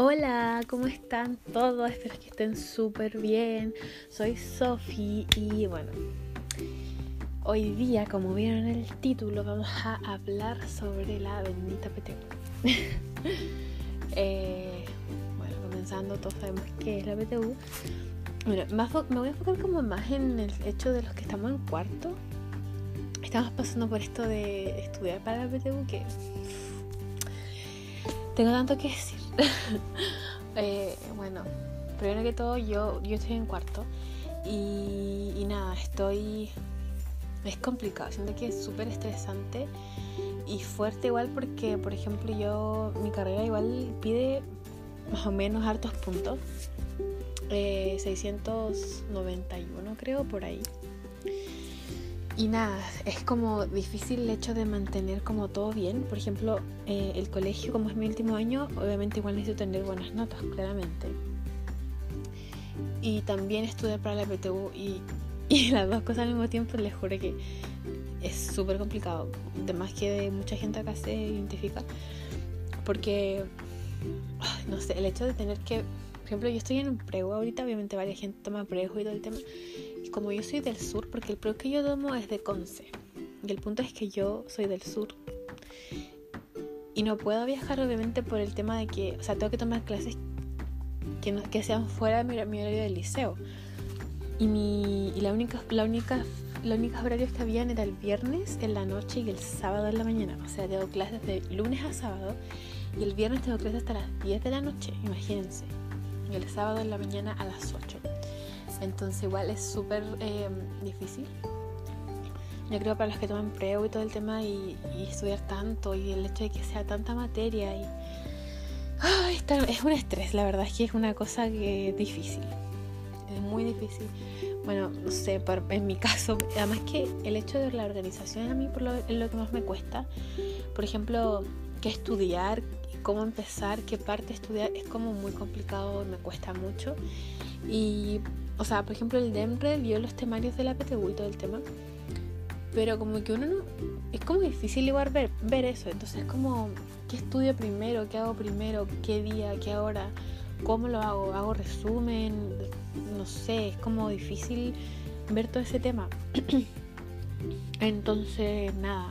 Hola, ¿cómo están todos? Espero que estén súper bien. Soy Sofi y bueno, hoy día, como vieron en el título, vamos a hablar sobre la bendita PTU. Eh, bueno, comenzando, todos sabemos qué es la PTU. Bueno, me voy a enfocar como más en el hecho de los que estamos en cuarto. Estamos pasando por esto de estudiar para la PTU que tengo tanto que decir. Eh, bueno, primero que todo yo, yo estoy en cuarto y, nada, estoy... Es complicado, siento que es súper estresante y fuerte igual porque, por ejemplo, yo, mi carrera igual pide más o menos hartos puntos. 691 eh, creo, por ahí. Y nada, es como difícil el hecho de mantener como todo bien. Por ejemplo, eh, el colegio, como es mi último año, obviamente igual necesito tener buenas notas, claramente. Y también estudiar para la PTU y, y las dos cosas al mismo tiempo, les juro que es súper complicado. Además que mucha gente acá se identifica. Porque, no sé, el hecho de tener que... Por ejemplo, yo estoy en un prego ahorita, obviamente varias gente toma prego y todo el tema como yo soy del sur, porque el pro que yo tomo es de Conce, y el punto es que yo soy del sur, y no puedo viajar obviamente por el tema de que, o sea, tengo que tomar clases que, no, que sean fuera de mi, horario del liceo. Y, mi, y la única, la única, los únicos horarios que habían era el viernes en la noche y el sábado en la mañana. O sea, tengo clases de lunes a sábado y el viernes tengo clases hasta las 10 de la noche, imagínense. Y el sábado en la mañana a las 8. Entonces igual es súper em, difícil. Yo creo para los que toman preo y todo el tema y, estudiar tanto y el hecho de que sea tanta materia y... es un estrés, la verdad es que es una cosa que difícil. Es muy difícil. Bueno, no sé, en mi caso, además que el hecho de la organización a mí por lo, es lo que más me cuesta. Por ejemplo, qué estudiar, cómo empezar, qué parte estudiar, es como muy complicado, me cuesta mucho. Y o sea, por ejemplo, el DEMRE vio los temarios de la PTU y todo el tema. Pero como que uno no. Es como difícil igual ver, ver eso. Entonces, como, ¿qué estudio primero? ¿Qué hago primero? ¿Qué día? ¿Qué hora? ¿Cómo lo hago? ¿Hago resumen? No sé, es como difícil ver todo ese tema. Entonces, nada.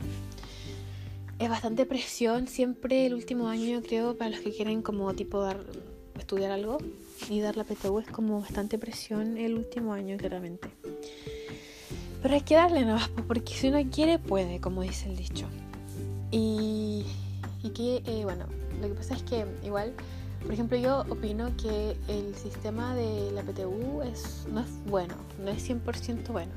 Es bastante presión siempre el último año, creo, para los que quieren como tipo dar, estudiar algo y dar la PTU es como bastante presión el último año, claramente. Pero hay que darle nada porque si uno quiere, puede, como dice el dicho. Y, y que, eh, bueno, lo que pasa es que igual, por ejemplo, yo opino que el sistema de la PTU es, no es bueno, no es 100% bueno.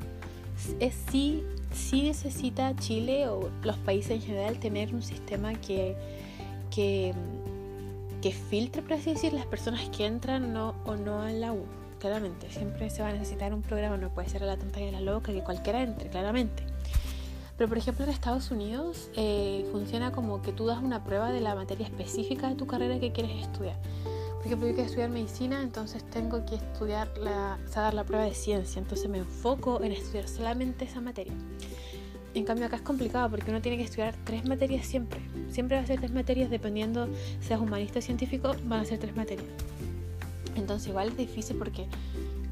Es sí, sí necesita Chile o los países en general tener un sistema que, que que filtre, por así decir, las personas que entran no, o no a la U. Claramente, siempre se va a necesitar un programa, no puede ser la tonta y a la loca, que cualquiera entre, claramente. Pero por ejemplo en Estados Unidos eh, funciona como que tú das una prueba de la materia específica de tu carrera que quieres estudiar. Por ejemplo, yo quiero estudiar medicina, entonces tengo que estudiar dar la prueba de ciencia, entonces me enfoco en estudiar solamente esa materia. En cambio acá es complicado porque uno tiene que estudiar tres materias siempre. Siempre va a ser tres materias dependiendo seas humanista o científico, van a ser tres materias. Entonces igual es difícil porque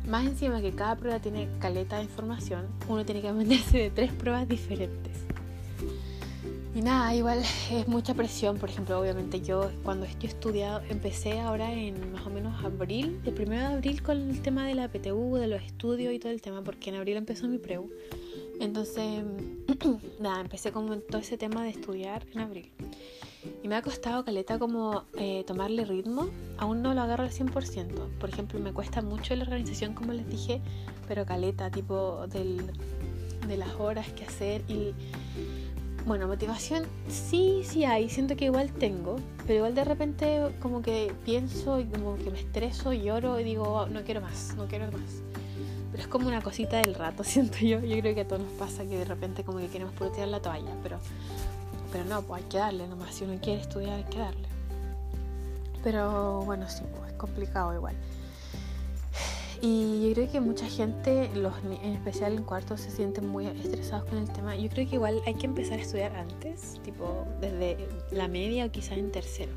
más encima que cada prueba tiene caleta de información, uno tiene que aprenderse de tres pruebas diferentes. Y nada, igual es mucha presión. Por ejemplo, obviamente yo cuando he estudiado, empecé ahora en más o menos abril, el primero de abril con el tema de la PTU, de los estudios y todo el tema, porque en abril empezó mi preu. Entonces, nada, empecé con todo ese tema de estudiar en abril. Y me ha costado, Caleta, como eh, tomarle ritmo. Aún no lo agarro al 100%. Por ejemplo, me cuesta mucho la organización, como les dije, pero Caleta, tipo del, de las horas que hacer. Y bueno, motivación sí, sí hay. Siento que igual tengo, pero igual de repente como que pienso y como que me estreso, lloro y digo, oh, no quiero más, no quiero más es como una cosita del rato, siento yo. Yo creo que a todos nos pasa que de repente como que queremos puro tirar la toalla, pero, pero no, pues hay que darle nomás. Si uno quiere estudiar, hay que darle. Pero bueno, sí, pues es complicado igual. Y yo creo que mucha gente, los, en especial en cuarto, se sienten muy estresados con el tema. Yo creo que igual hay que empezar a estudiar antes, tipo desde la media o quizás en tercero.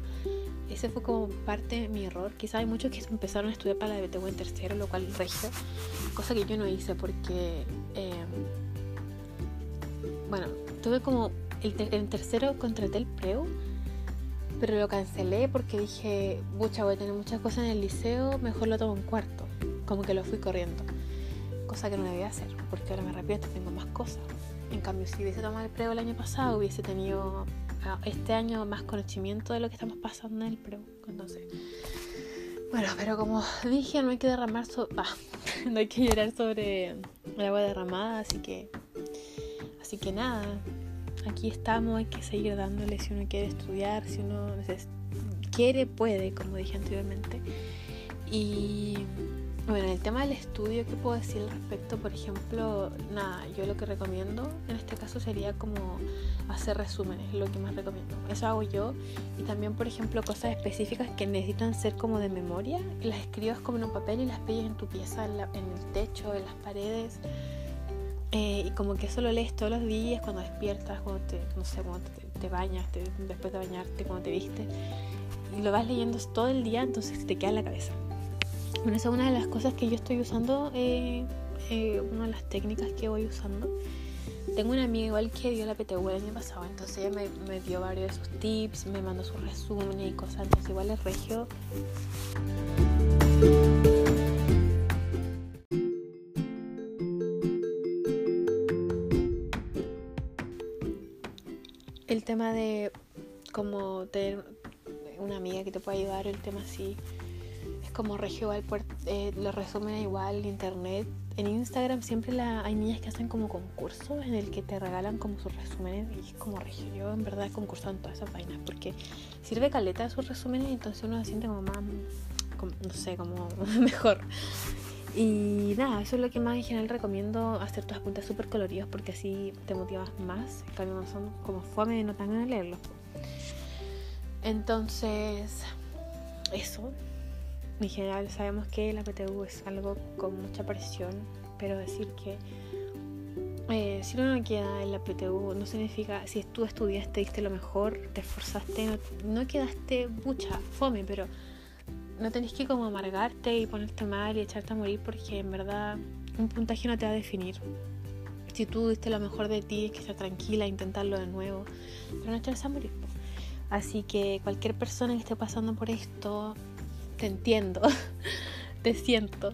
Ese fue como parte de mi error. Quizás hay muchos que empezaron a estudiar para la BTU en tercero, lo cual regio, cosa que yo no hice porque, em, bueno, tuve como el en tercero contraté el preu, pero lo cancelé porque dije, mucha, voy a tener muchas cosas en el liceo, mejor lo tomo en cuarto, como que lo fui corriendo, cosa que no debía hacer, porque ahora me arrepiento, tengo más cosas. En cambio, si hubiese tomado el preu el año pasado, hubiese tenido este año más conocimiento de lo que estamos pasando en el preu. Entonces, bueno, pero como dije, no hay que derramar, no hay que llorar sobre el agua derramada, así que, así que nada, aquí estamos, hay que seguir dándole si uno quiere estudiar, si uno quiere, puede, como dije anteriormente. Y bueno, en el tema del estudio, ¿qué puedo decir al respecto? Por ejemplo, nada, yo lo que recomiendo en este caso sería como hacer resúmenes, lo que más recomiendo. Eso hago yo. Y también, por ejemplo, cosas específicas que necesitan ser como de memoria, las escribas como en un papel y las pegues en tu pieza, en, el techo, en las paredes. Eh, y como que eso lo lees todos los días, cuando despiertas, cuando te, no sé, cuando te, bañas, después de bañarte, cuando te viste. Y lo vas leyendo todo el día, entonces te queda en la cabeza. Bueno, esa es una de las cosas que yo estoy usando, eh, eh, una de las técnicas que voy usando. Tengo una amiga igual que dio la PTU el año pasado, entonces ella me, dio varios de sus tips, me mandó sus resúmenes y cosas, entonces igual es regio. El tema de como tener una amiga que te pueda ayudar, el tema así como regio eh, lo resumen igual internet. En Instagram siempre hay niñas que hacen como concursos en el que te regalan como sus resúmenes y como regio. Yo en verdad he concursado en todas esas vainas porque sirve caleta sus resúmenes y entonces uno se siente como más, no sé, como mejor. Y nada, eso es lo que más en general recomiendo hacer tus apuntes súper coloridos porque así te motivas más. En cambio, no son como fome, no tan ganas leerlos. Entonces, eso en general sabemos que la PTU es algo con mucha presión, pero decir que eh, si uno no queda en la PTU no significa, si tú estudiaste, diste lo mejor, te esforzaste, no, quedaste mucha fome, pero no tenés que como amargarte y ponerte mal y echarte a morir porque en verdad un puntaje no te va a definir. Si tú diste lo mejor de ti, es que estar tranquila, intentarlo de nuevo, pero no echarse a morir. Así que cualquier persona que esté pasando por esto, te entiendo, te siento.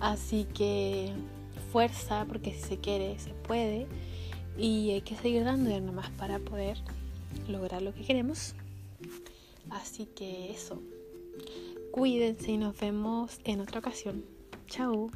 Así que fuerza, porque si se quiere, se puede. Y hay que seguir dando nomás para poder lograr lo que queremos. Así que eso. Cuídense y nos vemos en otra ocasión. Chao.